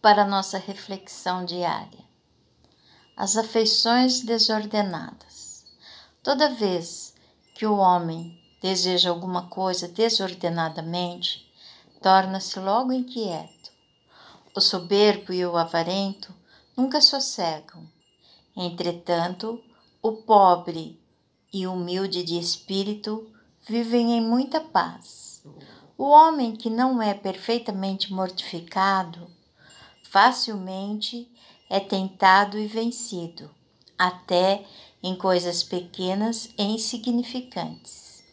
para nossa reflexão diária. As afeições desordenadas. Toda vez que o homem deseja alguma coisa desordenadamente, torna-se logo inquieto. O soberbo e o avarento nunca sossegam. Entretanto, o pobre e humilde de espírito vivem em muita paz. O homem que não é perfeitamente mortificado facilmente é tentado e vencido, até em coisas pequenas e insignificantes.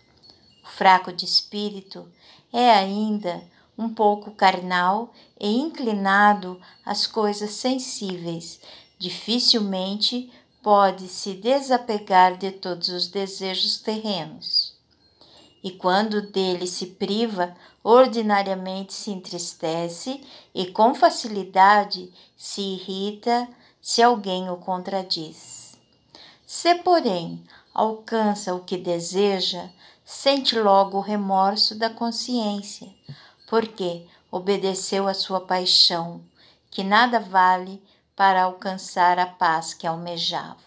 O fraco de espírito é ainda um pouco carnal e inclinado às coisas sensíveis, dificilmente pode se desapegar de todos os desejos terrenos. E quando dele se priva, ordinariamente se entristece e com facilidade se irrita se alguém o contradiz. Se, porém, alcança o que deseja, sente logo o remorso da consciência, porque obedeceu à sua paixão, que nada vale para alcançar a paz que almejava.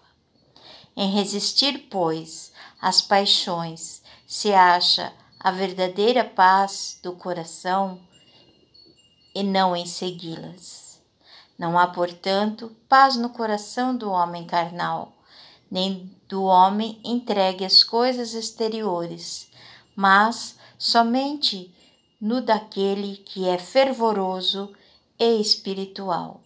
Em resistir, pois, às paixões, se acha a verdadeira paz do coração e não em segui-las. Não há, portanto, paz no coração do homem carnal, nem do homem entregue às coisas exteriores, mas somente no daquele que é fervoroso e espiritual.